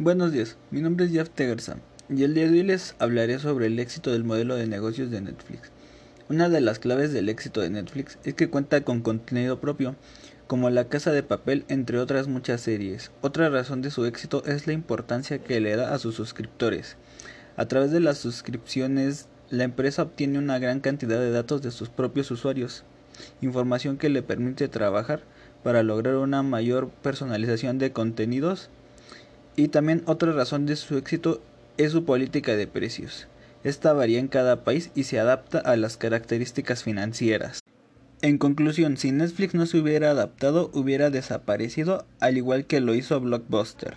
Buenos días, mi nombre es Jeff Tegerson y el día de hoy les hablaré sobre el éxito del modelo de negocios de Netflix. Una de las claves del éxito de Netflix es que cuenta con contenido propio, como La Casa de Papel, entre otras muchas series. Otra razón de su éxito es la importancia que le da a sus suscriptores. A través de las suscripciones, la empresa obtiene una gran cantidad de datos de sus propios usuarios, información que le permite trabajar para lograr una mayor personalización de contenidos y también otra razón de su éxito es su política de precios. Esta varía en cada país y se adapta a las características financieras. En conclusión, si Netflix no se hubiera adaptado, hubiera desaparecido, al igual que lo hizo Blockbuster.